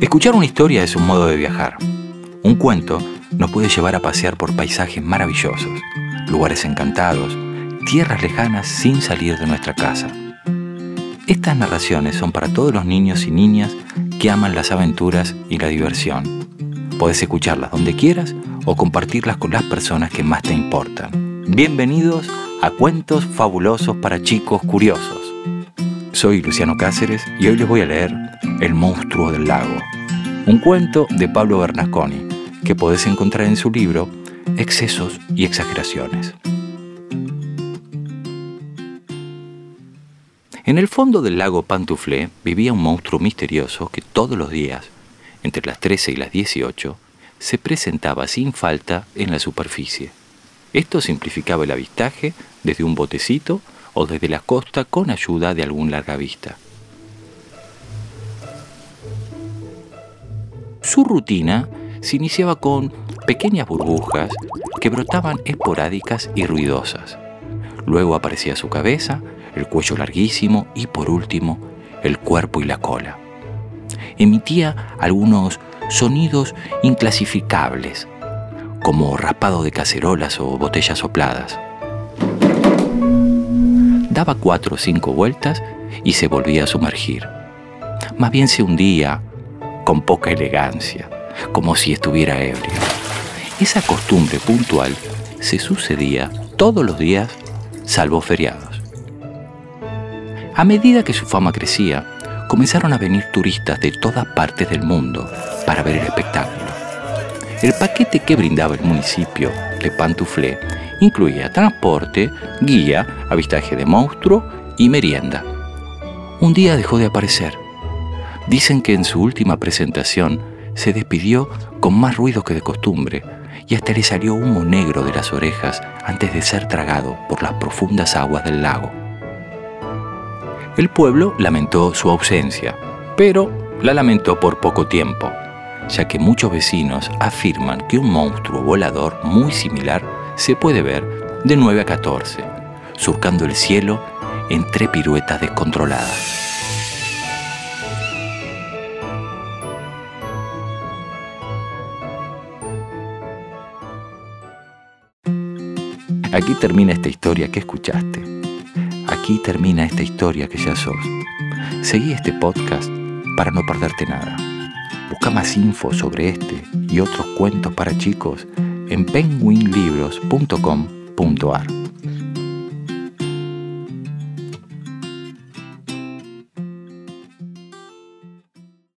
Escuchar una historia es un modo de viajar. Un cuento nos puede llevar a pasear por paisajes maravillosos, lugares encantados, tierras lejanas sin salir de nuestra casa. Estas narraciones son para todos los niños y niñas que aman las aventuras y la diversión. Puedes escucharlas donde quieras o compartirlas con las personas que más te importan. Bienvenidos a Cuentos Fabulosos para Chicos Curiosos. Soy Luciano Cáceres y hoy les voy a leer El monstruo del lago, un cuento de Pablo Bernasconi que podés encontrar en su libro Excesos y Exageraciones. En el fondo del lago Pantuflé vivía un monstruo misterioso que todos los días, entre las 13 y las 18, se presentaba sin falta en la superficie. Esto simplificaba el avistaje desde un botecito o desde la costa con ayuda de algún largavista. Su rutina se iniciaba con pequeñas burbujas que brotaban esporádicas y ruidosas. Luego aparecía su cabeza, el cuello larguísimo y por último el cuerpo y la cola. Emitía algunos sonidos inclasificables, como raspado de cacerolas o botellas sopladas. Daba cuatro o cinco vueltas y se volvía a sumergir. Más bien se hundía con poca elegancia, como si estuviera ebrio. Esa costumbre puntual se sucedía todos los días, salvo feriados. A medida que su fama crecía, comenzaron a venir turistas de todas partes del mundo para ver el espectáculo. El paquete que brindaba el municipio de Pantuflé incluía transporte, guía, avistaje de monstruo y merienda. Un día dejó de aparecer. Dicen que en su última presentación se despidió con más ruido que de costumbre y hasta le salió humo negro de las orejas antes de ser tragado por las profundas aguas del lago. El pueblo lamentó su ausencia, pero la lamentó por poco tiempo, ya que muchos vecinos afirman que un monstruo volador muy similar se puede ver de 9 a 14, surcando el cielo en tres piruetas descontroladas. Aquí termina esta historia que escuchaste. Aquí termina esta historia que ya sos. Seguí este podcast para no perderte nada. Busca más info sobre este y otros cuentos para chicos en penguinlibros.com.ar.